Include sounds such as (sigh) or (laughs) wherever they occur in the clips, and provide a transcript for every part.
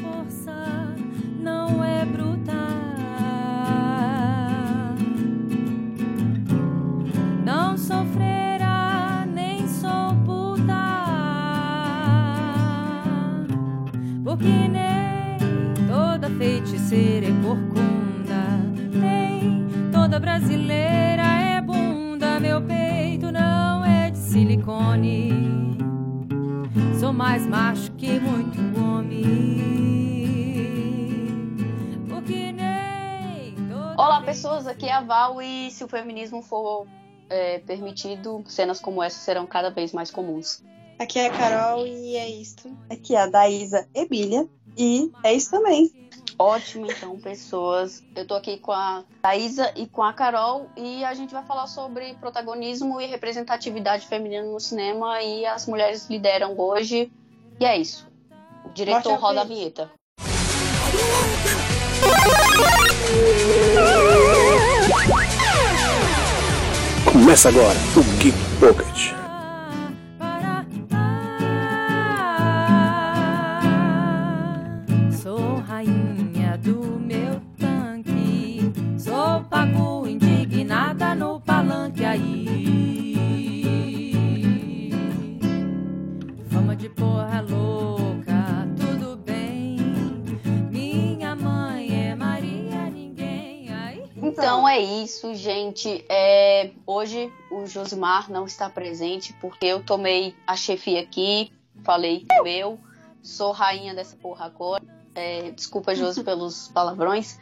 força não é bruta. Não sofrerá, nem sou puta. Porque nem toda feiticeira é corcunda, nem toda brasileira é bunda. Meu peito não é de silicone. Sou mais macho que muito pessoas, aqui é a Val e se o feminismo for é, permitido, cenas como essa serão cada vez mais comuns. Aqui é a Carol e é isto. Aqui é a Daísa Emília e é isso também. Ótimo, então, pessoas. Eu tô aqui com a Thaisa e com a Carol e a gente vai falar sobre protagonismo e representatividade feminina no cinema e as mulheres lideram hoje. E é isso. O diretor a roda a vinheta. Começa agora o Geek Pocket. É isso, gente. É, hoje o Josimar não está presente porque eu tomei a chefia aqui, falei eu sou rainha dessa porra agora. É, desculpa, Josi, (laughs) pelos palavrões.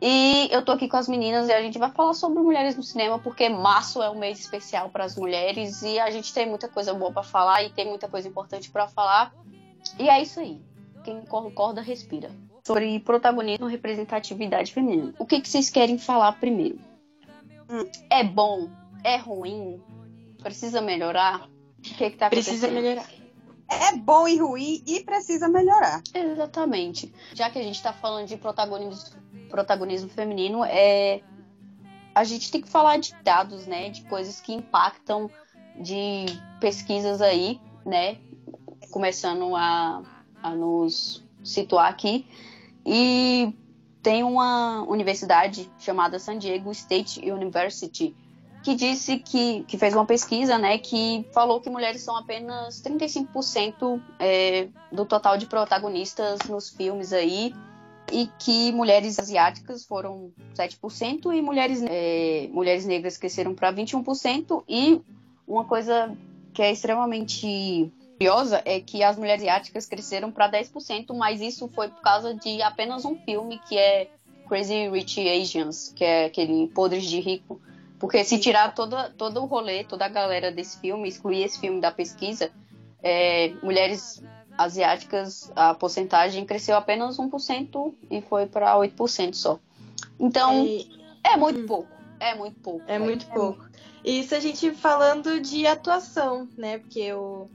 E eu tô aqui com as meninas e a gente vai falar sobre mulheres no cinema, porque março é um mês especial para as mulheres e a gente tem muita coisa boa para falar e tem muita coisa importante para falar. E é isso aí. Quem concorda, respira. Sobre protagonismo e representatividade feminina. O que, que vocês querem falar primeiro? Hum. É bom? É ruim? Precisa melhorar? O que, que tá Precisa melhorar. É bom e ruim e precisa melhorar. Exatamente. Já que a gente está falando de protagonismo, protagonismo feminino, é a gente tem que falar de dados, né? De coisas que impactam, de pesquisas aí, né? Começando a, a nos situar aqui. E tem uma universidade chamada San Diego State University que disse que, que fez uma pesquisa, né, que falou que mulheres são apenas 35% é, do total de protagonistas nos filmes aí, e que mulheres asiáticas foram 7% e mulheres, é, mulheres negras cresceram para 21%, e uma coisa que é extremamente curiosa é que as mulheres asiáticas cresceram para 10%, mas isso foi por causa de apenas um filme que é Crazy Rich Asians, que é aquele Podres de Rico, porque se tirar toda, todo o rolê, toda a galera desse filme, excluir esse filme da pesquisa, é, mulheres asiáticas, a porcentagem cresceu apenas 1% e foi para 8% só. Então, E é muito pouco. É muito pouco. é muito pouco. Isso a gente falando de atuação, né? Porque o.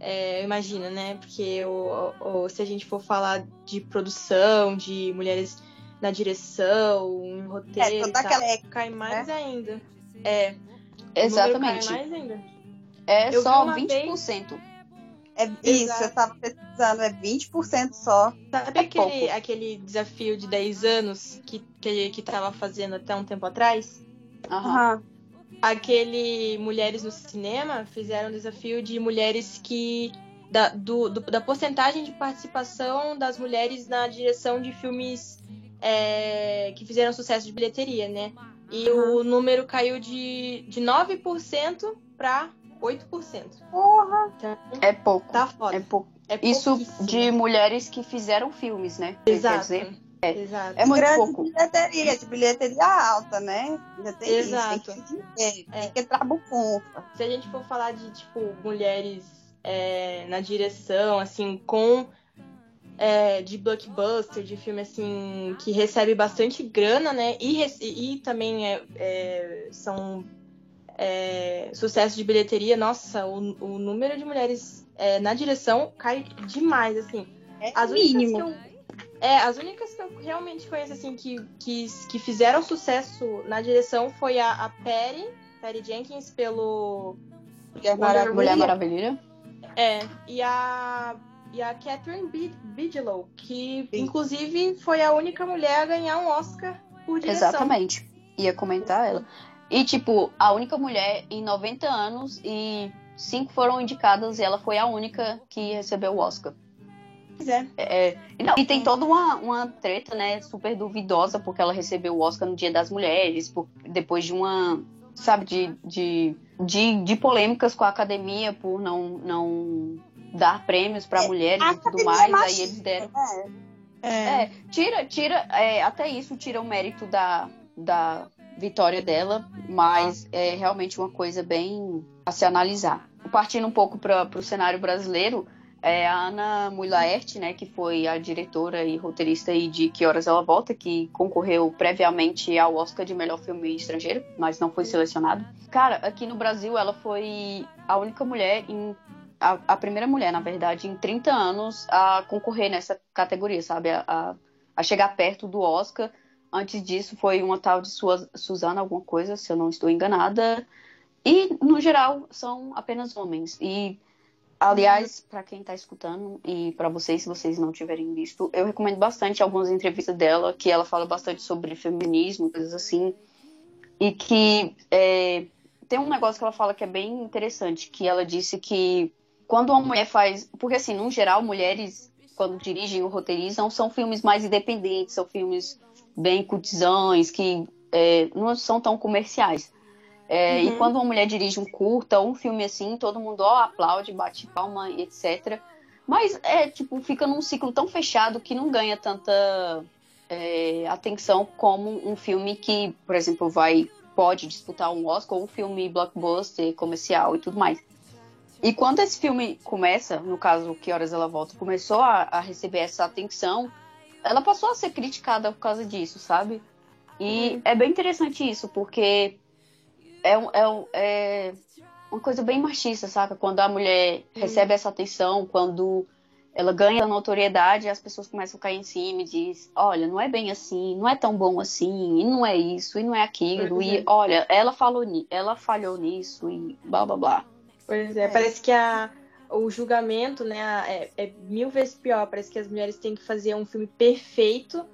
É, imagina, né? Porque o, o- se a gente for falar de produção, de mulheres na direção, em roteiro, É, toda aquela cai mais ainda. É. número Exatamente. Cai mais ainda. É Eu só vi uma 20%. É isso, Exato. eu tava pesquisando, é 20% só. Sabe É aquele, pouco. aquele desafio de 10 anos que, que, que tava fazendo até um tempo atrás? Aham. Aham. Aquele Mulheres no Cinema fizeram um desafio de mulheres que. Da, do, do- da porcentagem de participação das mulheres na direção de filmes é, que fizeram sucesso de bilheteria, né? E o número caiu de, de 9% para 8%. Porra! Então, É pouco. tá foda. É pouco. É Isso de mulheres que fizeram filmes, né? Quer Exato. Dizer, Exato. é muito Grande pouco. bilheteria, de bilheteria alta, né? Ainda tem Exato. isso, tem que dinheiro, É. tem que se a gente for falar de, tipo, mulheres é, na direção, assim, com. é, de blockbuster, de filme, assim, que recebe bastante grana, né? E, e também é, é, são é, sucessos de bilheteria. Nossa, o, o número de mulheres é, na direção cai demais, assim. É As únicas mínimo. que eu, é, as únicas que eu realmente conheço, assim, que, que, que fizeram sucesso na direção foi a, a Perry, Perry Jenkins, pelo Mulher Maravilha. Mulher Maravilha. é, e a e a Catherine Bi- Bigelow, que inclusive foi a única mulher a ganhar um Oscar por direção. Exatamente. Ia comentar ela. E, tipo, a única mulher em 90 anos e cinco foram indicadas e ela foi a única que recebeu o Oscar. É. É, e não, e tem toda uma, uma treta, né, super duvidosa, porque ela recebeu o Oscar no Dia das Mulheres, por- depois de uma, sabe, de, de, de, de polêmicas com a academia por não, não dar prêmios para mulheres a e tudo mais, é aí machista, eles deram. É. É. É, tira, tira, é, até isso tira o mérito da, da vitória dela, mas é realmente uma coisa bem a se analisar. Partindo um pouco para o cenário brasileiro, é a Ana Mulaert, né, que foi a diretora e roteirista de Que Horas Ela Volta, que concorreu previamente ao Oscar de melhor filme estrangeiro, mas não foi selecionado. Cara, aqui no Brasil ela foi a única mulher em a, a primeira mulher, na verdade, em 30 anos a concorrer nessa categoria, sabe? A, a, a chegar perto do Oscar. Antes disso foi uma tal de Sua- Suzana alguma coisa, se eu não estou enganada. E, no geral, são apenas homens. E, aliás, para quem está escutando e para vocês, se vocês não tiverem visto, eu recomendo bastante algumas entrevistas dela, que ela fala bastante sobre feminismo, coisas assim. E que é, tem um negócio que ela fala que é bem interessante, que ela disse que quando uma mulher faz. Porque, assim, no geral, mulheres, quando dirigem ou roteirizam, são filmes mais independentes, são filmes bem cutizães, que é, não são tão comerciais. É, E Uhum. quando uma mulher dirige um curta ou um filme assim, todo mundo ó, aplaude, bate palma, e etc. Mas é tipo, fica num ciclo tão fechado que não ganha tanta é, atenção como um filme que, por exemplo, vai pode disputar um Oscar ou um filme blockbuster, comercial e tudo mais. E quando esse filme começa, no caso, Que Horas Ela Volta, começou a, a receber essa atenção, ela passou a ser criticada por causa disso, sabe? E Uhum. é bem interessante isso, porque é, um- é, um- é uma coisa bem machista, saca? Quando a mulher recebe essa atenção, quando ela ganha notoriedade, as pessoas começam a cair em cima e diz, olha, não é bem assim, não é tão bom assim, e não é isso, e não é aquilo, e é. olha, ela falou ela falhou nisso, e blá blá blá. Pois é, parece que a, o julgamento, né, é, é mil vezes pior. Parece que as mulheres têm que fazer um filme perfeito,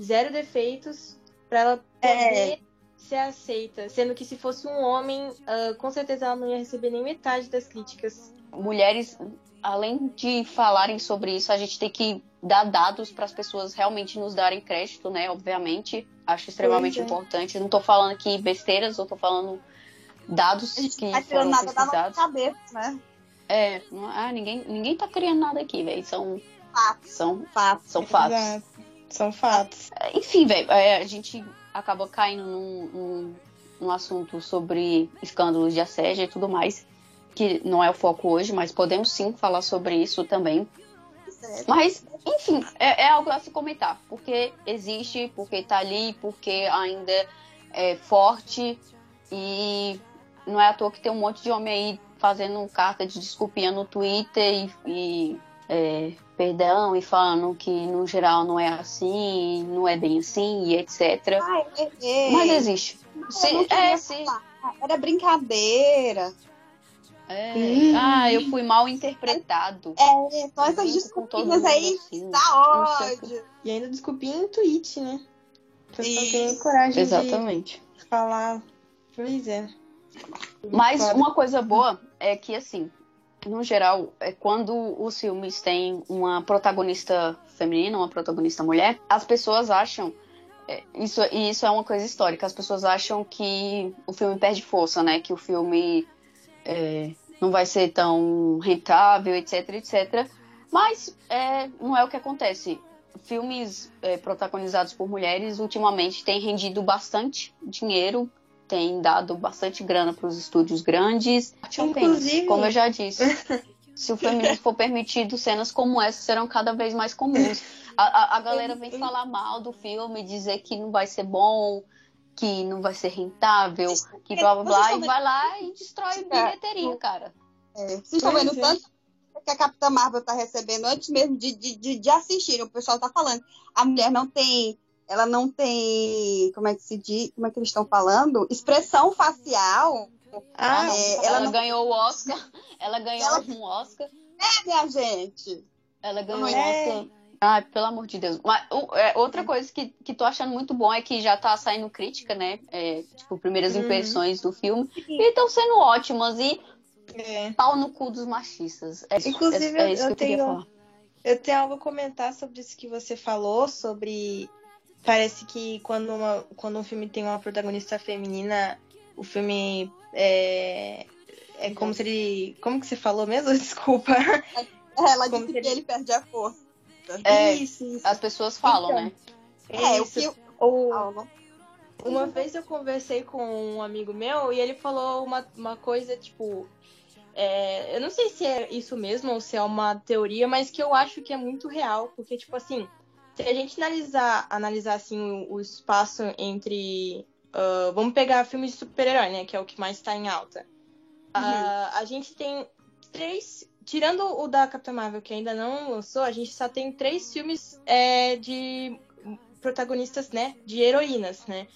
zero defeitos, pra ela poder ser aceita. Sendo que se fosse um homem, ah, com certeza ela não ia receber nem metade das críticas. mulheres, além de falarem sobre isso, a gente tem que dar dados para as pessoas realmente nos darem crédito, né? Obviamente, acho extremamente é. importante. Não tô falando aqui besteiras, eu tô falando dados A que não tá foram nada pesquisados. cabeça, né? É, não- ah, ninguém, ninguém tá criando nada aqui, velho. São, Fatos. são, Fatos. são fatos. Exato. São fatos. Enfim, velho, é, a gente acaba caindo num, num, num assunto sobre escândalos de assédio e tudo mais, que não é o foco hoje, mas podemos sim falar sobre isso também. Mas, enfim, é, é algo a se comentar, porque existe, porque tá ali, porque ainda é forte e não é à toa que tem um monte de homem aí fazendo carta de desculpinha no Twitter e, e, é, perdão e falando que no geral não é assim, não é bem assim e etc. Ai. Mas existe. Eu Se- é, falar. Era brincadeira. É. Hum. Ah, eu fui mal interpretado. É, só essas desculpinhas aí assim, dá ódio. E ainda desculpinha em tweet, né? Isso. tem coragem Exatamente. de falar. Pois é. Mas Foda. uma coisa boa é que, assim, no geral, é quando os filmes têm uma protagonista feminina, uma protagonista mulher, as pessoas acham. é, Isso, e isso é uma coisa histórica. As pessoas acham que o filme perde força, né? Que o filme é, não vai ser tão rentável, etc, etc. Mas é, não é o que acontece. Filmes é, protagonizados por mulheres ultimamente têm rendido bastante dinheiro tem dado bastante grana para os estúdios grandes. Inclusive- como eu já disse, (laughs) se o feminismo for permitido, cenas como essa serão cada vez mais comuns. A, a, a galera vem falar mal do filme, dizer que não vai ser bom, que não vai ser rentável, que blá blá blá, e vai lá e destrói bilheteria, cara. É, vocês estão vendo é. tanto que a Capitã Marvel tá recebendo antes mesmo de, de, de, de assistir. O pessoal tá falando. A mulher não tem. Ela não tem. Como é que se diz? Como é que eles estão falando? Expressão facial. Ah, É, ela ela não- ganhou o Oscar, (laughs) ela ganhou Ela- um Oscar. É, minha gente. Ela ganhou É. Oscar. Ai, pelo amor de Deus. Mas, é, outra coisa que, que tô achando muito bom é que já tá saindo crítica, né? É, tipo, primeiras Uhum. impressões do filme. E estão sendo ótimas. E É. pau no cu dos machistas. É, Inclusive, é, é isso eu que eu queria tenho- falar. Eu tenho algo a comentar sobre isso que você falou, sobre. Parece que quando, uma, quando um filme tem uma protagonista feminina, o filme é. É como se ele. Como que você falou mesmo? (laughs) Desculpa. Ela Como disse que ele- ele perde a força. É, isso, isso. As pessoas falam, Então, né? É, o isso. que. Ou- Uma vez eu conversei com um amigo meu e ele falou uma, uma coisa, tipo. é, eu não sei se é isso mesmo ou se é uma teoria, mas que eu acho que é muito real. Porque, tipo assim, se a gente analisar, analisar assim, o, o espaço entre. ah, vamos pegar filmes de super-herói, né? Que é o que mais tá em alta. Ah, a gente tem três. Tirando o da Capitã Marvel, que ainda não lançou, a gente só tem três filmes é, de protagonistas, né? De heroínas, né?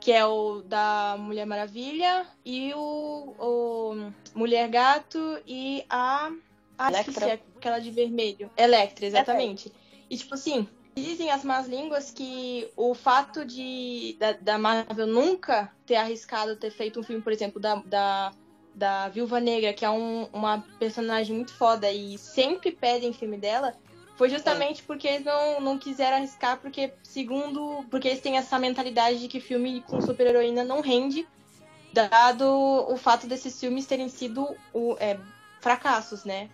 Que é o da Mulher Maravilha e o, o Mulher Gato e a. Ah, Electra. aquela de vermelho. Electra, exatamente. E tipo assim, dizem as más línguas que o fato de da, da Marvel nunca ter arriscado ter feito um filme, por exemplo, da, da, da Viúva Negra, que é um- uma personagem muito foda e sempre pedem filme dela, foi justamente porque eles não, não quiseram arriscar, porque, segundo. Porque eles têm essa mentalidade de que filme com super-heroína não rende, dado o fato desses filmes terem sido o, é, fracassos, né?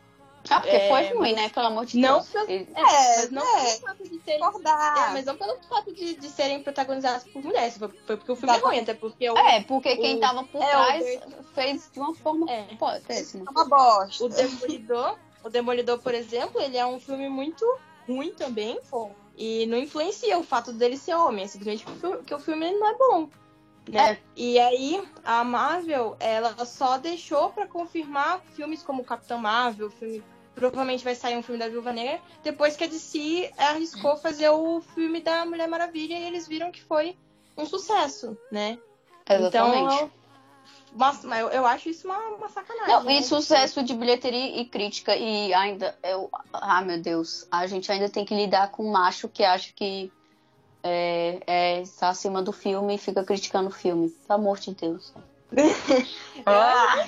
Ah, porque É, foi ruim, né? Pelo amor de Não Deus. pelo- É, É, mas não é. pelo fato de serem. É, mas não pelo fato de, de serem protagonizados por mulheres, foi, foi porque o filme é ruim, até porque o, É, porque quem O- tava por é, o trás Deus- fez de uma forma É. péssima. É uma bosta. o Demolidor, o Demolidor, por exemplo, ele é um filme muito ruim também, e não influencia o fato dele ser homem, é simplesmente que o filme, o não é bom. Né? E aí, a Marvel, ela só deixou pra confirmar filmes como Capitão Marvel, filme provavelmente vai sair um filme da Viúva Negra, depois que a DC arriscou fazer o filme da Mulher Maravilha e eles viram que foi um sucesso, né? Exatamente. Então, mas, mas eu, eu acho isso uma, uma sacanagem. Não, né? e sucesso de bilheteria e crítica. E ainda. Eu, ah, meu Deus. A gente ainda tem que lidar com um macho que acha que é, é, está acima do filme e fica criticando o filme. Pelo amor de Deus. Ah!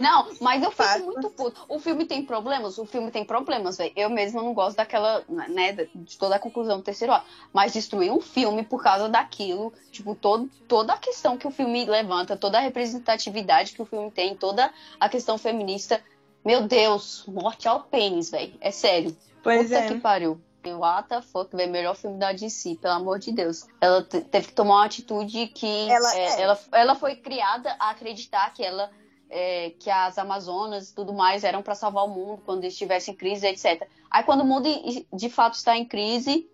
Não, mas eu fico muito puto. O filme tem problemas? O filme tem problemas, velho. Eu mesma não gosto daquela, né, de toda a conclusão do terceiro ato. Mas destruir um filme por causa daquilo, tipo, todo, toda a questão que o filme levanta, toda a representatividade que o filme tem, toda a questão feminista. Meu Deus, morte ao pênis, velho. É sério. Pois Puta é. que pariu. What the fuck, velho. Melhor filme da DC, pelo amor de Deus. Ela te- teve que tomar uma atitude que Ela- é, é. ela, ela foi criada a acreditar que ela. é, que as Amazonas e tudo mais eram para salvar o mundo quando estivesse em crise, etc. Aí quando o mundo de fato está em crise,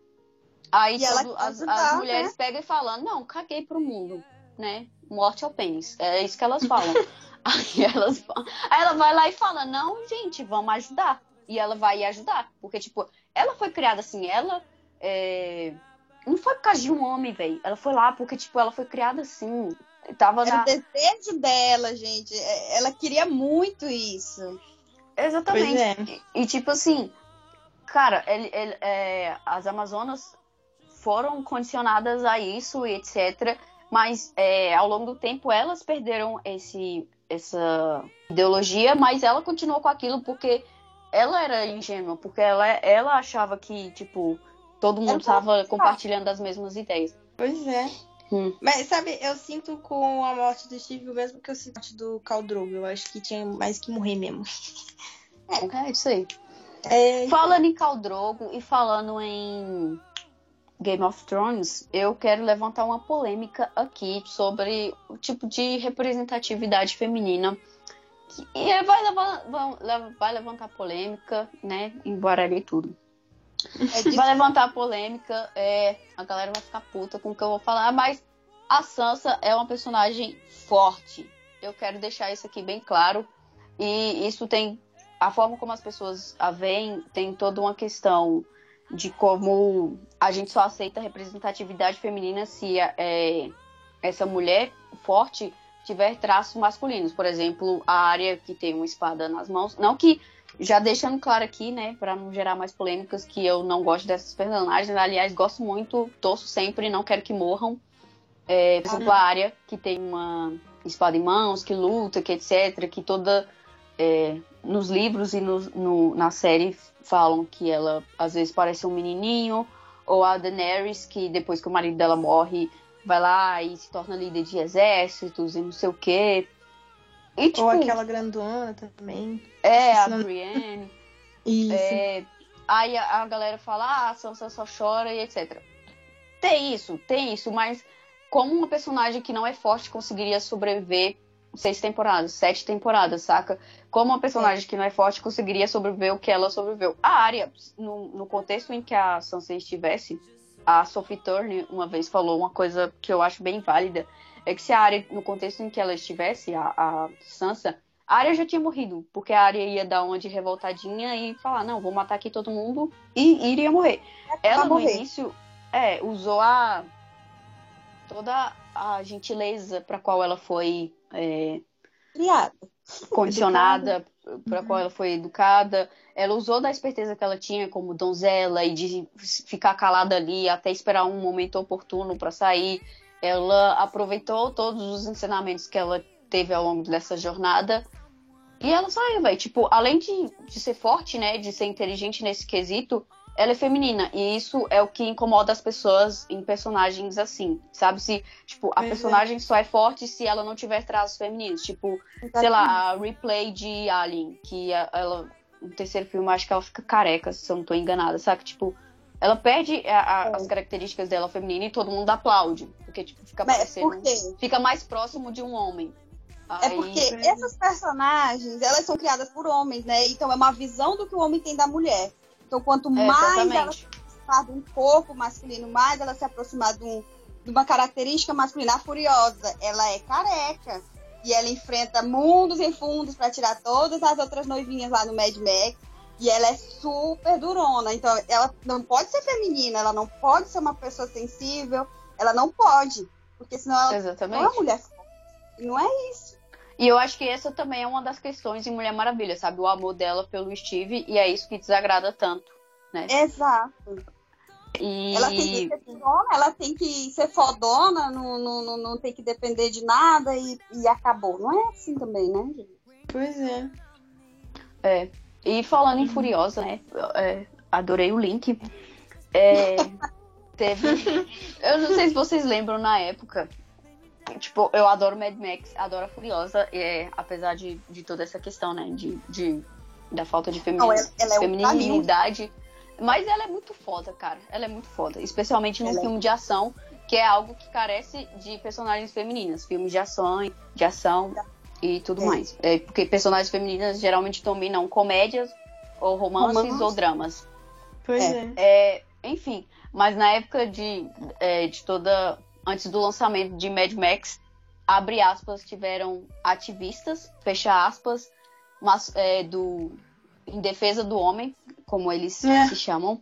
aí quer as, ajudar, as né? mulheres pegam e falam, não, caguei pro mundo, né? Morte ao pênis. É isso que elas falam. (laughs) aí, elas, aí ela vai lá e fala, não, gente, vamos ajudar. E ela vai ajudar. Porque, tipo, ela foi criada assim, ela. é, Não foi por causa de um homem, velho. Ela foi lá porque, tipo, ela foi criada assim. Tava Era na. o desejo dela, gente. É, Ela queria muito isso. Exatamente. É. E, e, tipo assim, cara, ele, ele- é, as Amazonas foram condicionadas a isso e etc. Mas é, ao longo do tempo elas perderam esse, essa ideologia, mas ela continuou com aquilo porque ela era ingênua, porque ela, ela achava que, tipo, todo mundo estava compartilhando as mesmas ideias. Pois é. Hum. Mas sabe, eu sinto com a morte do Steve o mesmo que eu sinto do Khal Drogo. Eu acho que tinha mais que morrer mesmo. É isso aí. É, Falando em Khal Drogo e falando em Game of Thrones, eu quero levantar uma polêmica aqui sobre o tipo de representatividade feminina. E vai, levar, vai levantar polêmica, né? Embora e tudo. É Vai levantar polêmica, é, a galera vai ficar puta com o que eu vou falar, mas a Sansa é uma personagem forte. Eu quero deixar isso aqui bem claro. E isso tem. A forma como as pessoas a veem tem toda uma questão de como a gente só aceita representatividade feminina se é, essa mulher forte tiver traços masculinos. Por exemplo, a área que tem uma espada nas mãos. Não que Já deixando claro aqui, né, pra não gerar mais polêmicas, que eu não gosto dessas personagens. Aliás, gosto muito, torço sempre, não quero que morram. É, por exemplo, a Arya, que tem uma espada em mãos, que luta, que etc, que toda... é, nos livros e no, no- na série falam que ela às vezes parece um menininho, ou a Daenerys, que depois que o marido dela morre, vai lá e se torna líder de exércitos e não sei o quê. E, tipo, Ou aquela grandona também. é, a Não- Brienne. (laughs) Isso. É, aí a, a galera fala, ah, a Sansa só chora e etc. Tem isso, tem isso, mas como uma personagem que não é forte conseguiria sobreviver seis temporadas, sete temporadas, saca? Como uma personagem que não é forte conseguiria sobreviver o que ela sobreviveu. A Arya, no, no contexto em que a Sansa estivesse, a Sophie Turner uma vez falou uma coisa que eu acho bem válida, é que se a Arya, no contexto em que ela estivesse, a, a Sansa, a Arya já tinha morrido, porque a Arya ia dar uma de revoltadinha e falar, não, vou matar aqui todo mundo e iria morrer. Ela Vai no morrer. início, é, usou a toda a gentileza para qual ela foi é, Criada. condicionada, para qual ela foi educada. Ela usou da esperteza que ela tinha como donzela e de ficar calada ali até esperar um momento oportuno para sair. Ela aproveitou todos os ensinamentos que ela teve ao longo dessa jornada e ela saiu, velho. Tipo, além de, de ser forte, né, de ser inteligente nesse quesito, ela é feminina. E isso é o que incomoda as pessoas em personagens assim, sabe? Se, tipo, a Pois é. personagem só é forte se ela não tiver traços femininos. Tipo, sei lá, a replay de Alien, que ela, no terceiro filme, acho que ela fica careca, se eu não tô enganada, sabe? Tipo, ela perde a- a- É. as características dela feminina e todo mundo aplaude. Porque, tipo, fica parecendo. por? Fica mais próximo de um homem. É Aí- porque essas personagens, elas são criadas por homens, né? Então é uma visão do que o homem tem da mulher. Então quanto É, mais ela exatamente. se aproximar de um corpo masculino, mais ela se aproximar de, um- de uma característica masculina. A Furiosa, ela é careca. E ela enfrenta mundos e fundos pra tirar todas as outras noivinhas lá no Mad Max. E ela é super durona. Então ela não pode ser feminina, ela não pode ser uma pessoa sensível. Ela não pode. Porque senão ela não é uma mulher forte. E não é isso. E eu acho que essa também é uma das questões em Mulher Maravilha, sabe? O amor dela pelo Steve, e é isso que desagrada tanto, né? Exato. E Ela tem que ser fodona, ela tem que ser fodona, não, não, não, não tem que depender de nada e, e acabou. Não é assim também, né, gente? Pois é. É. E falando em Furiosa, né? é, adorei o link. É, (laughs) teve. Eu não sei se vocês lembram na época. Tipo, eu adoro Mad Max, adoro a Furiosa, é, apesar de, de toda essa questão, né? De, de, da falta de femini- Não, ela, ela é o caminho. feminilidade. Mas ela é muito foda, cara. Ela é muito foda. Especialmente num Ela é. filme de ação, que é algo que carece de personagens femininas. Filmes de ação, de ação e tudo É. mais. É, porque personagens femininas geralmente dominam comédias, ou romances, Romance. ou dramas. Pois É. é. É, enfim, mas na época de, é, de toda. Antes do lançamento de Mad Max, abre aspas, tiveram ativistas, fecha aspas, mas, é, do, em defesa do homem, como eles É. se chamam,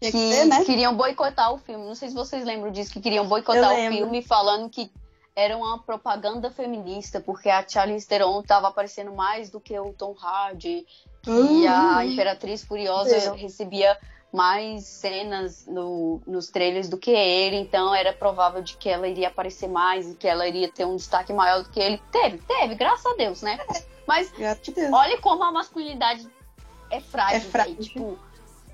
que que ser, né? queriam boicotar o filme. Não sei se vocês lembram disso, que queriam boicotar Eu o lembro. filme falando que era uma propaganda feminista, porque a Charlize Theron estava aparecendo mais do que o Tom Hardy, que Uhum. a Imperatriz Furiosa Meu. recebia mais cenas no, nos trailers do que ele, então era provável de que ela iria aparecer mais e que ela iria ter um destaque maior do que ele. Teve, teve, graças a Deus, né? Mas Graças a Deus. olha como a masculinidade é frágil. É frágil. Tipo,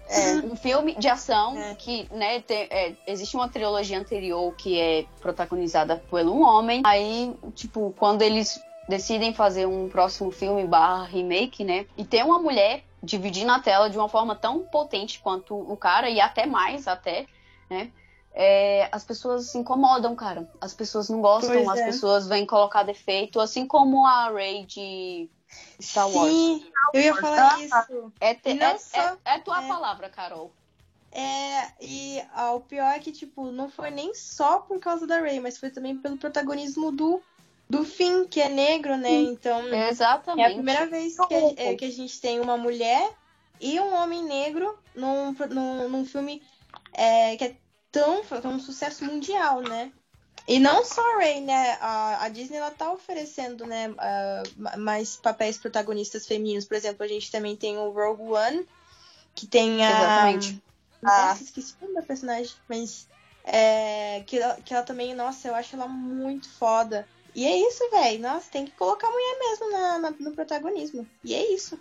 É. um filme de ação É. que, né, tem- é, existe uma trilogia anterior que é protagonizada por um homem. Aí, tipo, quando eles decidem fazer um próximo filme barra remake, né, e tem uma mulher dividindo a tela de uma forma tão potente quanto o cara, e até mais, até, né, é, as pessoas se incomodam, cara. As pessoas não gostam, Pois as é. pessoas vêm colocar defeito, assim como a Ray de Star Wars. Sim, eu ia falar isso. É, te- é, só- é, é tua é. palavra, Carol. É, e ah, o pior é que, tipo, não foi nem só por causa da Ray, mas foi também pelo protagonismo do, do Finn, que é negro, né? Então, Exatamente. é a primeira vez que a, é, que a gente tem uma mulher e um homem negro num, num, num filme é, que é tão, foi um sucesso mundial, né? E não só a Rey, né? A, a Disney ela tá oferecendo, né, ah, ma- mais papéis protagonistas femininos. Por exemplo, a gente também tem o Rogue One, que tem a. Exatamente. Ah. Nossa, esqueci o nome da personagem, mas. É, que, ela, que ela também, nossa, eu acho ela muito foda. E é isso, velho. Nossa, tem que colocar a mulher mesmo na, na- no protagonismo. E é isso.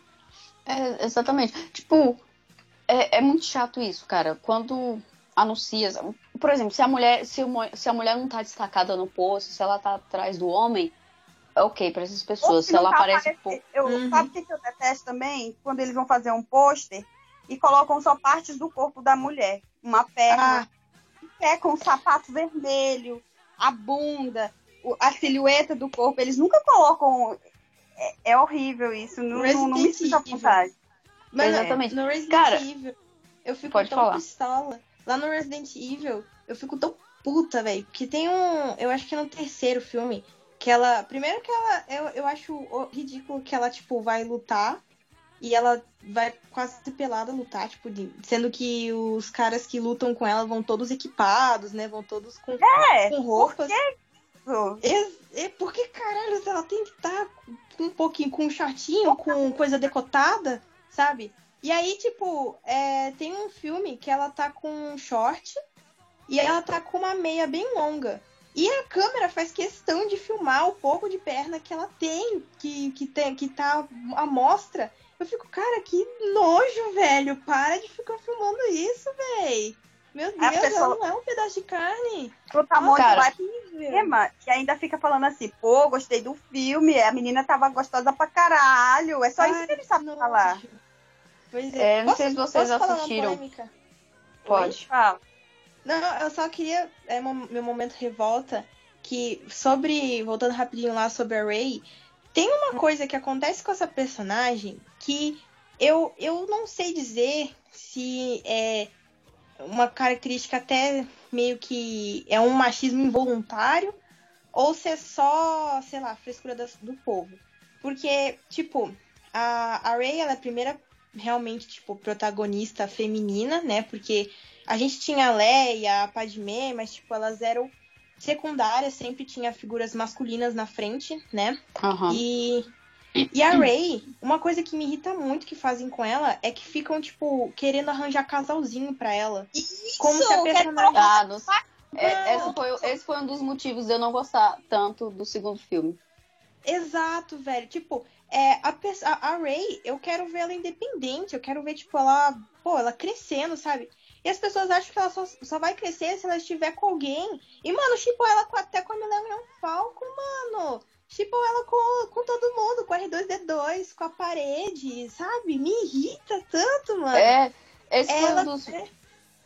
É, exatamente. Tipo, é, é muito chato isso, cara. Quando anuncia. Por exemplo, se a mulher, se, o se a mulher não tá destacada no posto, se ela tá atrás do homem, é ok pra essas pessoas. Ou Se ela tá aparece. aparecendo- eu, Uhum. Sabe o que eu detesto também? Quando eles vão fazer um pôster e colocam só partes do corpo da mulher. Uma perna, Ah, um pé com o sapato vermelho, a bunda, a silhueta do corpo. Eles nunca colocam. É, é horrível isso. Não, não, não me Resident sinto à Evil. vontade. Mano, Exatamente. no Resident Cara, Evil, eu fico pode tão falar. pistola. Lá no Resident Evil, eu fico tão puta, velho. Porque tem um. Eu acho que é no terceiro filme. Que ela. Primeiro que ela. Eu, eu acho o- ridículo que ela, tipo, vai lutar. E ela vai quase pelada lutar, tipo, de- sendo que os caras que lutam com ela vão todos equipados, né? Vão todos com, É, com roupas. Isso. Ex- É porque, caralho, ela tem que estar com um pouquinho com um shortinho, com coisa decotada, sabe? E aí, tipo, é, tem um filme que ela tá com um short e ela tá com uma meia bem longa. E a câmera faz questão de filmar o pouco de perna que ela tem, que, que, tem, que tá à mostra. Eu fico, cara, que nojo, velho. Para de ficar filmando isso, velho. Meu A Deus, pessoa- ela não é um pedaço de carne. Pro tamanho Cara. vai pro cinema e ainda fica falando assim, pô, gostei do filme, a menina tava gostosa pra caralho. É só isso que eles sabem nojo. falar. Pois É, não Posso- sei se vocês assistiram. Pode. Fala. Não, eu só queria. É meu momento revolta. Que sobre. Voltando rapidinho lá sobre a Ray. Tem uma coisa que acontece com essa personagem que eu, eu não sei dizer se é uma característica até meio que é um machismo involuntário ou se é só, sei lá, frescura das- do povo. Porque, tipo, a, a Ray ela é a primeira realmente, tipo, protagonista feminina, né? Porque a gente tinha a Leia, a Padmé, mas, tipo, elas eram secundárias, sempre tinha figuras masculinas na frente, né? Aham. E, e a Ray, uma coisa que me irrita muito que fazem com ela é que ficam, tipo, querendo arranjar casalzinho pra ela. Como se a personagem. Ah, não. É, esse, foi, esse foi um dos motivos de eu não gostar tanto do segundo filme. Exato, velho. Tipo, é, a, a, Ray, eu quero ver ela independente. Eu quero ver, tipo, ela, pô, ela crescendo, sabe? E as pessoas acham que ela só, só vai crescer se ela estiver com alguém. E, mano, tipo, ela com, até com a Millennium Falcon, mano. Tipo, ela com, com todo mundo, com a R2D2, com a parede, sabe? Me irrita tanto, mano. É, esse ela foi um dos, é-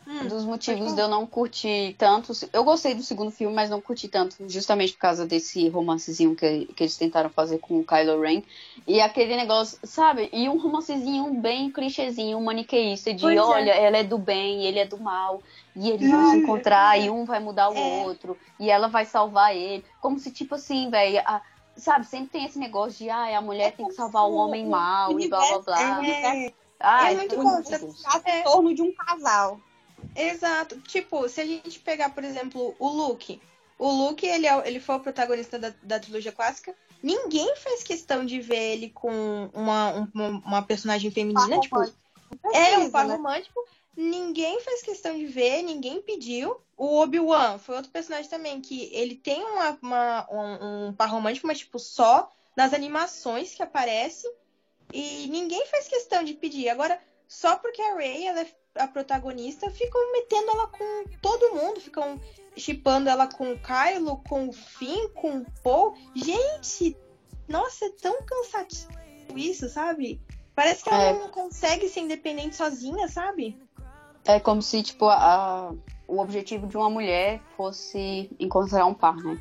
Hum, dos motivos de eu não curtir tanto. Eu gostei do segundo filme, mas não curti tanto, justamente por causa desse romancezinho que, que eles tentaram fazer com o Kylo Ren. E aquele negócio, sabe? E um romancezinho bem clichêzinho, maniqueísta, de Pois é. olha, ela é do bem, ele é do mal, e eles vão se encontrar, e um vai mudar o É. outro, e ela vai salvar ele. Como se, tipo assim, velho, sabe, sempre tem esse negócio de, ah, a mulher tem que salvar o homem mal, e blá blá blá. É, Ai, é muito É. em torno de um casal. Exato. Tipo, se a gente pegar, por exemplo, o Luke. O Luke, ele, é, ele foi o protagonista da, da trilogia clássica. Ninguém fez questão de ver ele com uma, um- uma, uma personagem feminina. Par tipo, romântico. É um par né? Ninguém fez questão de ver, ninguém pediu. O Obi-Wan foi outro personagem também, que ele tem uma, uma- um, um par romântico, mas tipo, só nas animações que aparece. E ninguém fez questão de pedir. Agora, só porque a Rey ela é a protagonista, ficam metendo ela com todo mundo, ficam chipando ela com o Kylo, com o Finn, com o Paul. Gente, nossa, é tão cansativo isso, sabe? Parece que ela É. não consegue ser independente sozinha, sabe? É como se, tipo, a, o objetivo de uma mulher fosse encontrar um par, né?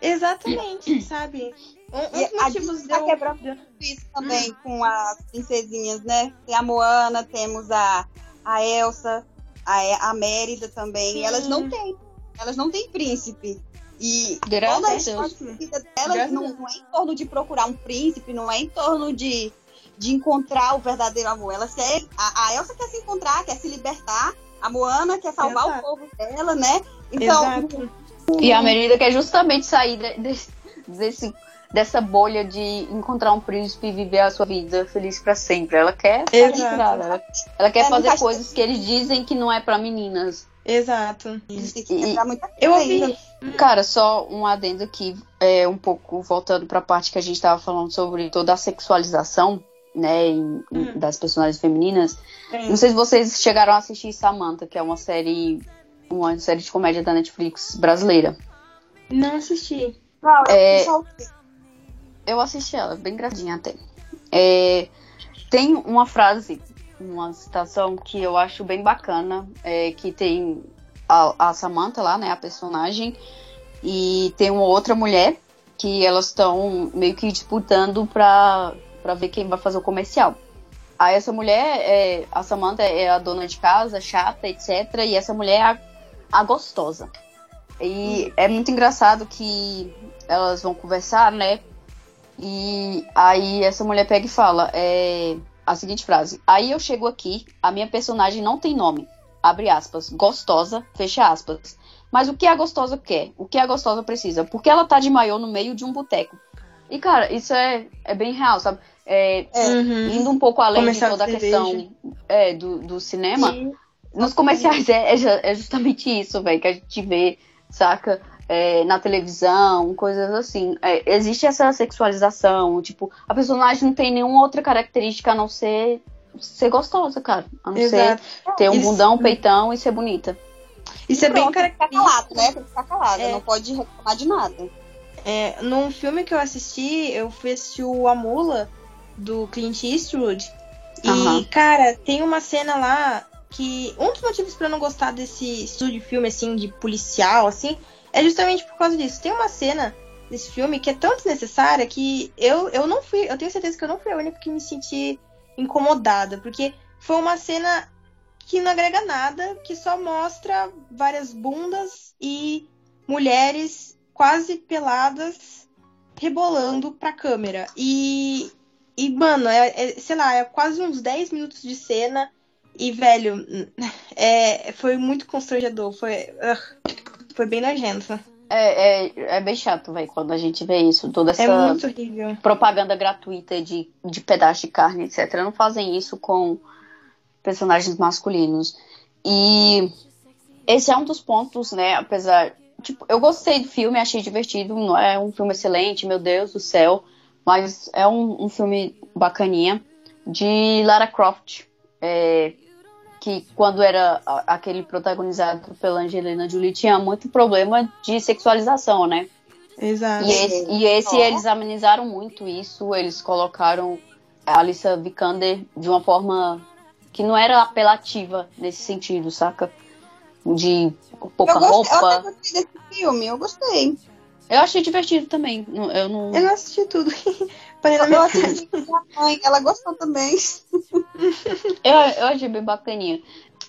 Exatamente, sabe? Um, um E dos a motivos de tá eu... quebrando de eu- isso também com as princesinhas, né? Tem a Moana, temos a, a Elsa, a, a Mérida também. Sim. Elas não têm. Elas não têm príncipe. E Graças toda a a vida delas a não, não é em torno de procurar um príncipe, não é em torno de, de encontrar o verdadeiro amor. Elas querem, a, a Elsa quer se encontrar, quer se libertar. A Moana quer salvar Exato. o povo dela, né? Então, Exato. E a Merida quer justamente sair de- de- desse, dessa bolha de encontrar um príncipe e viver a sua vida feliz pra sempre. Ela quer sair ela, ela quer É, fazer faz- coisas que eles dizem que não é pra meninas. Exato. Eles têm que E- entrar muita Eu coisa ouvi. ainda. Cara, só um adendo aqui, é, um pouco voltando pra parte que a gente tava falando sobre toda a sexualização, né, em- Uhum. das personagens femininas. É. Não sei se vocês chegaram a assistir Samantha, que é uma série, uma série de comédia da Netflix brasileira. Não assisti. Não, eu É, só- Eu assisti ela, bem engraçadinha até. É, tem uma frase, uma citação que eu acho bem bacana, é, que tem a, a Samantha lá, né, a personagem, e tem uma outra mulher que elas estão meio que disputando pra, pra ver quem vai fazer o comercial. Aí essa mulher, é, a Samantha é a dona de casa, chata, etc. E essa mulher é a, a gostosa. E é muito engraçado que elas vão conversar, né? E aí essa mulher pega e fala é, a seguinte frase: Aí eu chego aqui, a minha personagem não tem nome. Abre aspas, gostosa, fecha aspas. Mas o que a gostosa quer? O que a gostosa precisa? Porque ela tá de maiô no meio de um boteco. E, cara, isso é, é bem real, sabe? É, É. Uhum. indo um pouco além Comercial de toda a de questão é, do, do cinema, E- nos comerciais é, é é justamente isso, velho, que a gente vê, saca? É, na televisão, coisas assim. É, existe essa sexualização, tipo, a personagem não tem nenhuma outra característica a não ser ser gostosa, cara. A não Exato. ser ter um Isso- bundão, um peitão e ser bonita. Isso é bem Pronto, tem que ficar calado, característico. né? Tem que ficar calado, É. não pode reclamar de nada. É, num filme que eu assisti, eu fui assistir o A Mula, do Clint Eastwood. E, Aham. cara, tem uma cena lá que. Um dos motivos pra eu não gostar desse estilo de filme, assim, de policial, assim, é justamente por causa disso. Tem uma cena desse filme que é tão desnecessária que eu, eu não fui. Eu tenho certeza que eu não fui a única que me senti incomodada. Porque foi uma cena que não agrega nada, que só mostra várias bundas e mulheres quase peladas rebolando pra câmera. E, e mano, é, é, sei lá, é quase uns 10 minutos de cena. E, velho, (laughs) é, foi muito constrangedor. Foi, ugh, foi bem nojento. É, é, é bem chato, velho, quando a gente vê isso, toda essa É muito horrível. propaganda gratuita de, de pedaço de carne, etc. Não fazem isso com personagens masculinos. E esse é um dos pontos, né? Apesar. Tipo, eu gostei do filme, achei divertido. Não é um filme excelente, meu Deus do céu. Mas é um, um filme bacaninha. De Lara Croft. é, que quando era aquele protagonizado pela Angelina Jolie tinha muito problema de sexualização, né? Exato. E esse, e esse Ó. eles amenizaram muito isso, eles colocaram a Alissa Vikander de uma forma que não era apelativa nesse sentido, saca? De pouca eu, gostei, eu roupa. gostei desse filme, eu gostei. Eu achei divertido também. Eu não. Eu não assisti tudo. (laughs) Parei na Eu metade. assisti com minha mãe, ela gostou também. (laughs) Eu, eu achei bem bacaninha.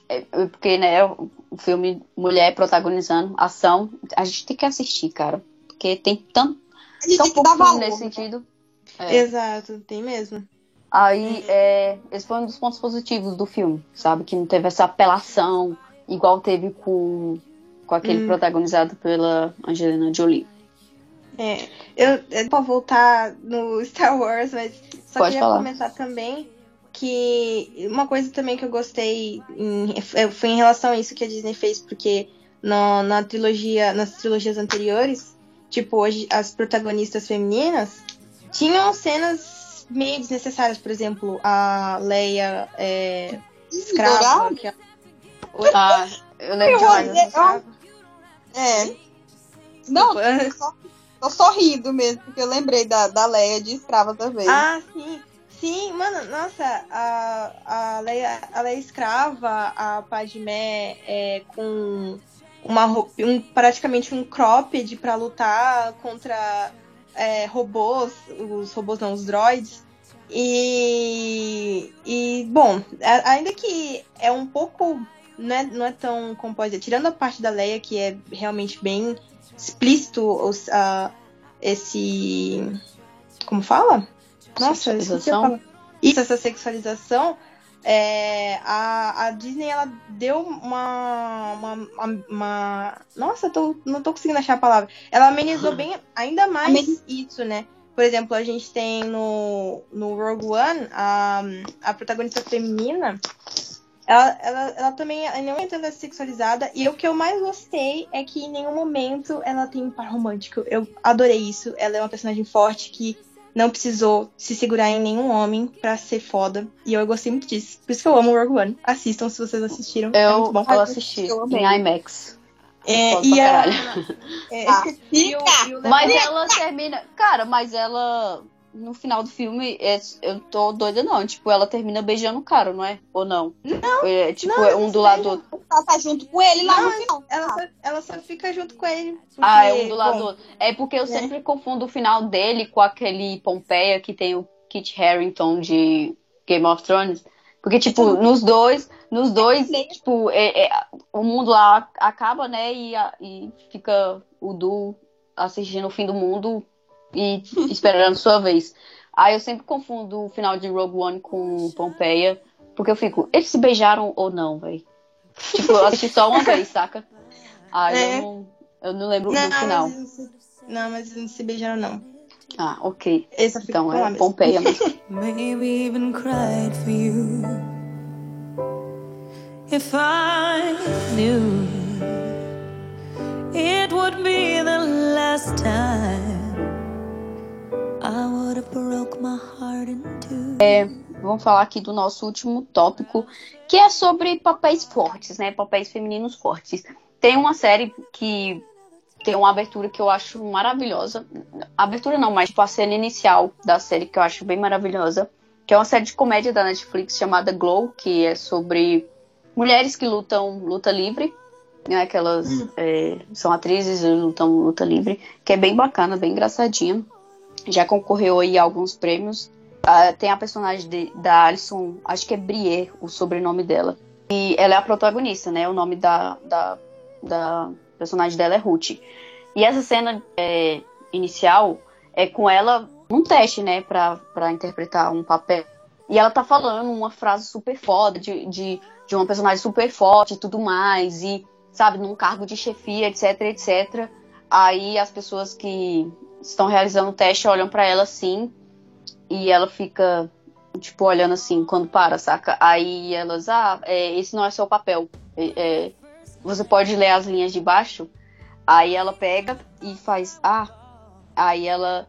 É, é, Porque, né, o filme Mulher protagonizando ação, a gente tem que assistir, cara. Porque tem tanto, A gente tão tem que pouco dar filme valor. nesse né? sentido. É. Exato, tem mesmo. Aí, é, esse foi um dos pontos positivos do filme, sabe? Que não teve essa apelação, igual teve com, com aquele Hum. protagonizado pela Angelina Jolie. É, eu, eu pra voltar no (laughs) Star Wars, mas só Pode queria falar. comentar também que uma coisa também que eu gostei em- é, foi em relação a isso que a Disney fez, porque no- na trilogia, nas trilogias anteriores, tipo, hoje as protagonistas femininas tinham cenas meio desnecessárias, por exemplo, a Leia é, escrava, que ela- Ah, eu lembro Eu demais. escrava. É. Não, só, tô sorrindo mesmo, porque eu lembrei da, da Leia de escrava também. Ah, sim. Sim, mano, nossa, a, a, Leia, a Leia escrava, a Padmé é, com uma roupa, um, praticamente um cropped pra lutar contra é, robôs, os robôs não, os droids. E, e bom, ainda que é um pouco, não é, não é tão composta, tirando a parte da Leia, que é realmente bem explícito os, a, esse. Como fala? Nossa, Sexualização? Isso, essa sexualização. é, a, a Disney ela deu uma, uma, uma, uma- Nossa, tô, não tô conseguindo achar a palavra. Ela amenizou bem ainda mais isso, né? Por exemplo, a gente tem no, no Rogue One a, a protagonista feminina. Ela, ela, ela também em nenhum momento ela é sexualizada. E o que eu mais gostei é que em nenhum momento ela tem um par romântico. Eu adorei isso. Ela é uma personagem forte que não precisou se segurar em nenhum homem pra ser foda. E eu gostei muito disso. Por isso que eu amo Rogue One. Assistam se vocês assistiram. é Eu, muito bom. eu assisti Eu em IMAX. É, e a, (laughs) é, Ah, e o- e o Mas negócio- ela termina. Cara, mas ela. No final do filme, é- eu tô doida, não. Tipo, ela termina beijando o cara, não é? Ou não? Não. É, tipo, não, é um do lado do outro. Ela tá junto com ele lá Não, no final. ela, só, ela só fica junto com ele. Ah, é porque, um do lado bom, do outro. É porque eu né? sempre confundo o final dele com aquele Pompeia que tem o Kit Harington de Game of Thrones. Porque, tipo, nos dois, nos dois, tipo, é- é- o mundo lá acaba, né? E, a- e fica o Du assistindo o fim do mundo e esperando sua vez. Aí eu sempre confundo o final de Rogue One com Pompeia, porque eu fico, eles se beijaram ou não, velho? Tipo, eu assisti só uma vez, saca? Aí É. eu, não, eu não lembro Não, do final. mas não mas eles não se beijaram, não. Ah, ok. Ficam Então é mesmo. Pompeia mesmo. (laughs) Maybe even cried for you. If I knew it would be the last time, two. Vamos falar aqui do nosso último tópico, que é sobre papéis fortes, né? Papéis femininos fortes. Tem uma série que tem uma abertura que eu acho maravilhosa. Abertura não, mas tipo a cena inicial da série que eu acho bem maravilhosa. Que é uma série de comédia da Netflix chamada Glow, que é sobre mulheres que lutam luta livre. Né, que elas é, são atrizes e lutam luta livre. Que é bem bacana, bem engraçadinho. Já concorreu aí a alguns prêmios. Ah, tem a personagem de- da Alison, acho que é Brie, o sobrenome dela. E ela é a protagonista, né? O nome da, da, da personagem dela é Ruth. E essa cena é, inicial é com ela num teste, né? Pra, pra interpretar um papel. E ela tá falando uma frase super foda de, de, de uma personagem super forte e tudo mais. E, sabe, num cargo de chefia, etc, etc. Aí as pessoas que estão realizando o teste olham pra ela assim. E ela fica, tipo, olhando assim, quando para, saca? Aí elas, ah, é, esse não é seu papel. É, é, você pode ler as linhas de baixo. Aí ela pega e faz, ah. Aí ela,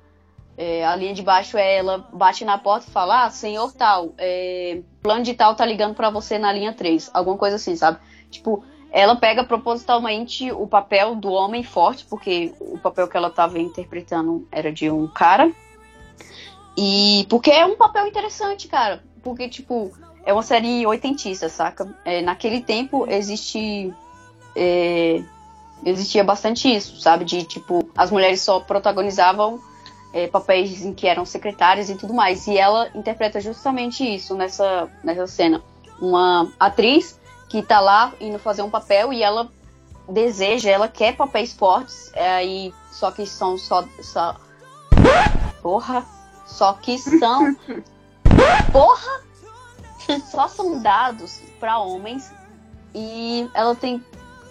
é, a linha de baixo é ela bate na porta e fala, ah, senhor tal, é, plano de tal tá ligando pra você na linha 3. Alguma coisa assim, sabe? Tipo, ela pega propositalmente o papel do homem forte, porque o papel que ela tava interpretando era de um cara. E porque é um papel interessante, cara. Porque, tipo, é uma série oitentista, saca? É, naquele tempo existe. é, existia bastante isso, sabe? De tipo, as mulheres só protagonizavam é, papéis em que eram secretárias e tudo mais. E ela interpreta justamente isso nessa, nessa cena. Uma atriz que tá lá indo fazer um papel e ela deseja, ela quer papéis fortes, é, aí só que são só, só. Porra! Só que são. (laughs) Porra! Só são dados pra homens e ela tem,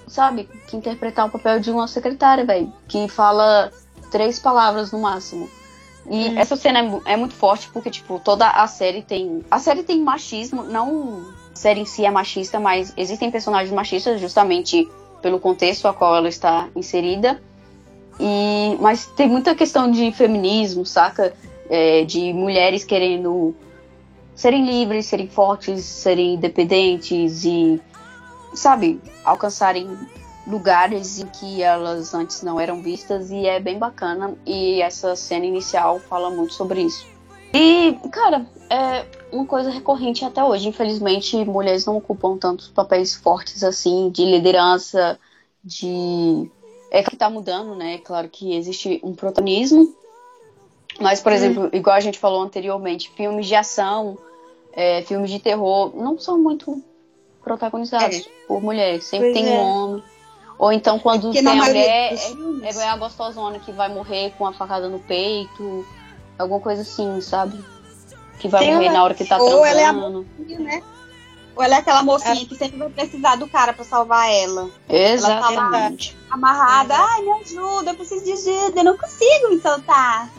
sabe, que interpretar o papel de uma secretária, velho, que fala três palavras no máximo. E essa cena é, é muito forte porque, tipo, toda a série tem. A série tem machismo, não série em si é machista, mas existem personagens machistas justamente pelo contexto a qual ela está inserida. E, mas tem muita questão de feminismo, saca? É, de mulheres querendo serem livres, serem fortes, serem independentes e, sabe, alcançarem lugares em que elas antes não eram vistas e é bem bacana. E essa cena inicial fala muito sobre isso. E, cara, é uma coisa recorrente até hoje. Infelizmente, mulheres não ocupam tantos papéis fortes assim, de liderança, de. É que tá mudando, né? Claro que existe um protagonismo. Mas, por exemplo, igual a gente falou anteriormente, filmes de ação, é, filmes de terror, não são muito protagonizados por mulheres. Sempre Pois tem é. um homem. Ou então, quando Porque tem a mulher, é, é a gostosona que vai morrer com a facada no peito. Alguma coisa assim, sabe? Que vai Tem morrer uma- na hora que tá Ou ela é a transando. né? Ou ela é aquela mocinha que sempre vai precisar do cara pra salvar ela. Exatamente. Amarrada, ai, me ajuda, eu preciso de ajuda, eu não consigo me soltar.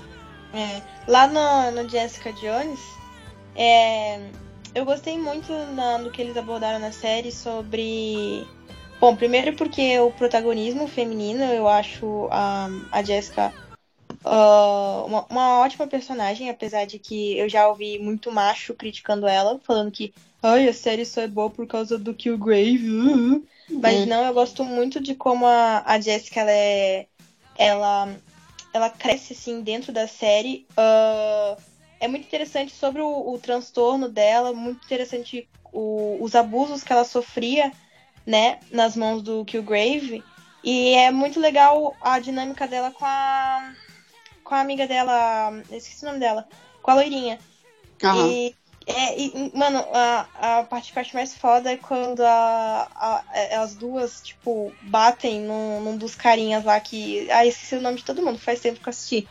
É, lá no, no Jessica Jones, é, eu gostei muito na, do que eles abordaram na série sobre. Bom, primeiro porque o protagonismo feminino, eu acho a, a Jessica uh, uma, uma ótima personagem, apesar de que eu já ouvi muito macho criticando ela, falando que ai, a série só é boa por causa do Killgrave. Uh. Mas não, eu gosto muito de como a, a Jessica ela é. Ela, ela cresce assim dentro da série. Uh, é muito interessante sobre o, o transtorno dela, muito interessante o, os abusos que ela sofria, né, nas mãos do Killgrave. E é muito legal a dinâmica dela com a com a amiga dela, esqueci o nome dela, com a loirinha. Aham. E, é, e, mano, a, a parte que eu acho mais foda é quando a, a, as duas, tipo, batem num, num dos carinhas lá que. Ah, esqueci o nome de todo mundo, faz tempo que eu assisti.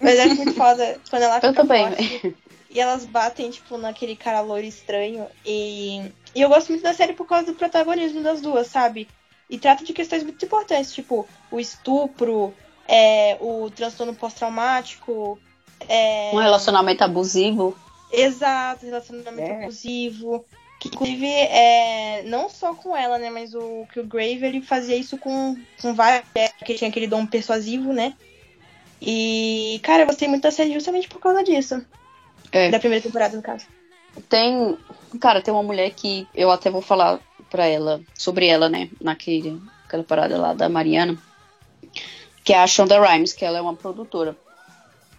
Mas é muito (laughs) foda quando ela Eu fica também, forte E elas batem, tipo, naquele cara loiro estranho. E, e eu gosto muito da série por causa do protagonismo das duas, sabe? E trata de questões muito importantes, tipo, o estupro, é, o transtorno pós-traumático. É... Um relacionamento abusivo. Exato, relacionamento É. abusivo. Que, inclusive, é, não só com ela, né? Mas o que o Grave ele fazia isso com, com várias. Porque ele tinha aquele dom persuasivo, né? E, cara, eu gostei muito da série justamente por causa disso. É. Da primeira temporada, no caso. Tem. Cara, tem uma mulher que eu até vou falar pra ela, sobre ela, né? Naquele, naquela parada lá da Mariana. Que é a Shonda Rhimes, que ela é uma produtora.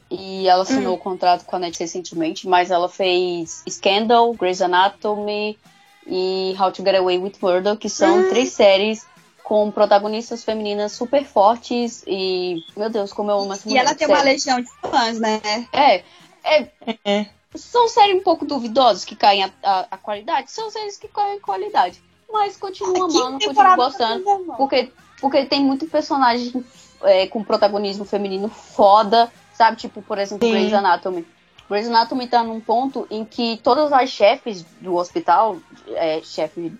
E ela assinou o contrato com a Netflix recentemente, mas ela fez Scandal, Grey's Anatomy e How to Get Away with Murder, que são três séries com protagonistas femininas super fortes e. Meu Deus, como eu amo essa E mulher. ela tem uma legião de fãs, né? É, é, É. são séries um pouco duvidosas que caem a, a- a qualidade, são séries que caem a qualidade. Mas continuo amando, continuo gostando. tá. Porque, porque tem muito personagem é, com protagonismo feminino foda, sabe? Tipo, por exemplo, Sim. Grey's Anatomy. Grey's Anatomy tá num ponto em que todas as chefes do hospital, é, chefe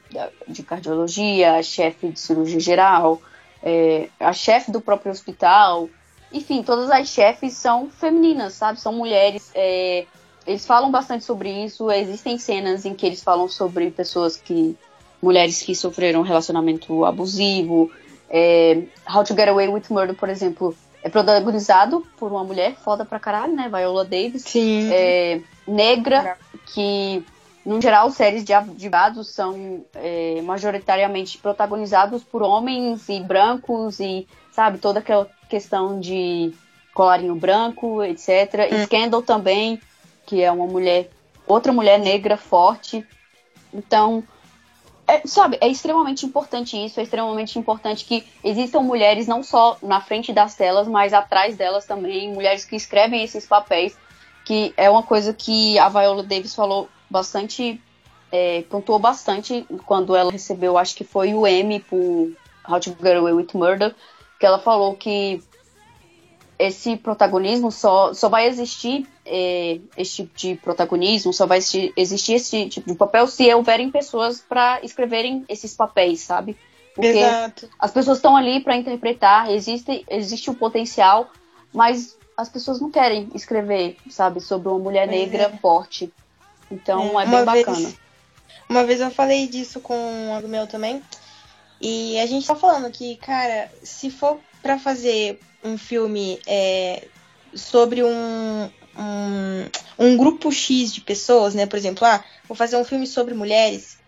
de cardiologia, chefe de cirurgia geral, é, a chefe do próprio hospital, enfim, todas as chefes são femininas, sabe? São mulheres. é, eles falam bastante sobre isso. Existem cenas em que eles falam sobre pessoas que. mulheres que sofreram relacionamento abusivo. É, How to Get Away with Murder, por exemplo, é protagonizado por uma mulher foda pra caralho, né? Viola Davis Sim. é, negra, que, no geral, séries de advogados são é, majoritariamente protagonizados por homens e brancos e, sabe, toda aquela questão de colarinho branco, etc. Hum. Scandal também, que é uma mulher, outra mulher negra forte. Então, é, sabe, é extremamente importante isso, é extremamente importante que existam mulheres não só na frente das telas, mas atrás delas também, mulheres que escrevem esses papéis, que é uma coisa que a Viola Davis falou bastante, é, pontuou bastante quando ela recebeu, acho que foi o Emmy por How to Get Away with Murder, que ela falou que esse protagonismo só, só vai existir é, esse tipo de protagonismo, só vai existir, existir esse tipo de papel se houverem pessoas para escreverem esses papéis, sabe? Porque Exato. as pessoas estão ali para interpretar, existe, existe o potencial, mas as pessoas não querem escrever, sabe, sobre uma mulher negra é. forte. Então é, É, bem uma vez- bacana. Uma vez eu falei disso com um amigo meu também. E a gente tá falando que, cara, se for pra fazer um filme é, sobre um, um, um grupo X de pessoas, né? Por exemplo, ah, vou fazer um filme sobre mulheres.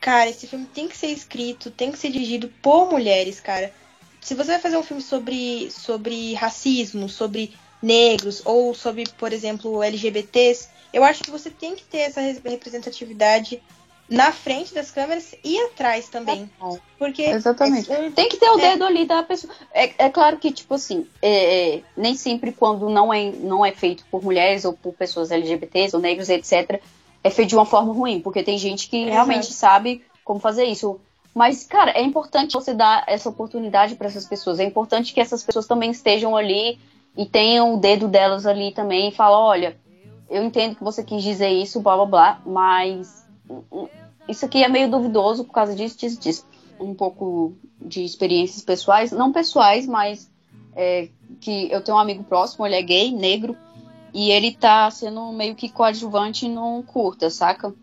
Cara, esse filme tem que ser escrito, tem que ser dirigido por mulheres, cara. Se você vai fazer um filme sobre, sobre racismo, sobre negros ou sobre, por exemplo, LGBTs, eu acho que você tem que ter essa re- representatividade na frente das câmeras e atrás também. Porque Exatamente. um- Tem que ter o É. dedo ali da pessoa. É, é claro que, tipo assim, é, é, nem sempre quando não é, não é feito por mulheres ou por pessoas LGBTs ou negros, etc., é feito de uma forma ruim, porque tem gente que Exato. realmente sabe como fazer isso. Mas, cara, é importante você dar essa oportunidade para essas pessoas. É importante que essas pessoas também estejam ali e tenham o dedo delas ali também e falam, olha, eu entendo que você quis dizer isso, blá blá blá, mas isso aqui é meio duvidoso por causa disso, disso, disso. Um pouco de experiências pessoais, não pessoais, mas é, que eu tenho um amigo próximo, ele é gay, negro, e ele tá sendo meio que coadjuvante num curta, saca?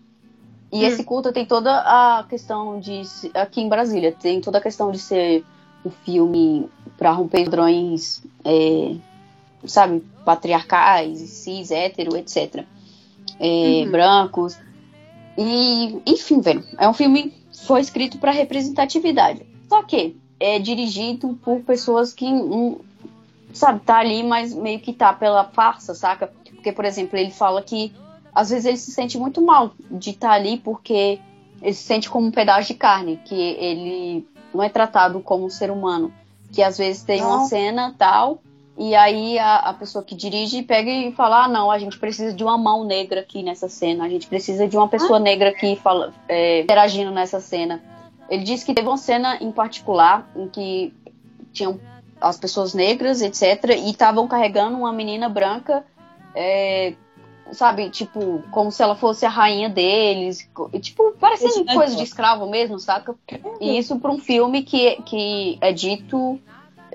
E Hum. esse curta tem toda a questão de. Aqui em Brasília, tem toda a questão de ser um filme pra romper padrões, é, sabe, patriarcais, cis, hétero, etc. É, Uhum. Brancos. E, enfim, velho, é um filme que foi escrito pra representatividade. Só que é dirigido por pessoas que, hum, sabe, tá ali, mas meio que tá pela farsa, saca? Porque, por exemplo, ele fala que às vezes ele se sente muito mal de estar ali porque ele se sente como um pedaço de carne, que ele não é tratado como um ser humano. Que às vezes tem uma Não. cena tal, e aí a, a pessoa que dirige pega e fala: ah, não, a gente precisa de uma mão negra aqui nessa cena, a gente precisa de uma pessoa negra aqui fala, é, interagindo nessa cena. Ele disse que teve uma cena em particular em que tinham as pessoas negras, etc., e estavam carregando uma menina branca, é, sabe, tipo, como se ela fosse a rainha deles, tipo, parecendo é coisa de escravo mesmo, saca? E isso para um filme que, que é dito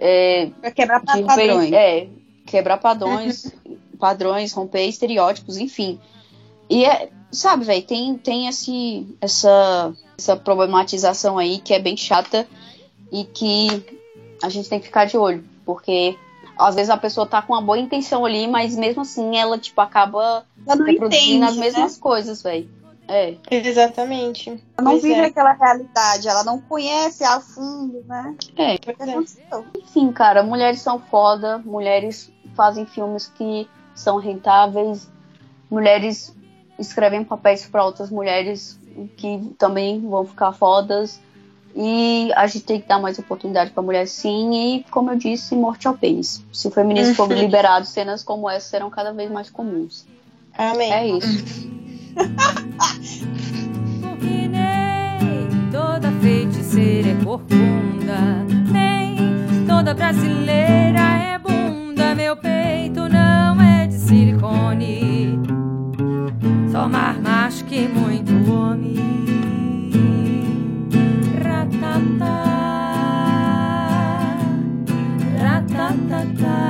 é, Pra quebrar de padrões. É, quebrar padrões, (laughs) padrões, romper estereótipos, enfim. E é, sabe, velho, tem, tem esse, essa, essa problematização aí que é bem chata e que a gente tem que ficar de olho, porque às vezes a pessoa tá com uma boa intenção ali, mas mesmo assim ela, tipo, acaba reproduzindo entende, as mesmas coisas, velho. É, Exatamente. Ela não Pois vive é. aquela realidade, ela não conhece a fundo, né? é. Que É. aconteceu. Enfim, cara, mulheres são foda, mulheres fazem filmes que são rentáveis, mulheres escrevem papéis para outras mulheres que também vão ficar fodas. E a gente tem que dar mais oportunidade pra mulher sim, e como eu disse, morte ao pênis. Se o feminismo for (laughs) liberado, cenas como essa serão cada vez mais comuns. Amém. É isso. (laughs) toda feiticeira é corcunda, nem toda brasileira é bunda. Meu peito não é de silicone, só mar que muito homem. Ratatá, ratatá.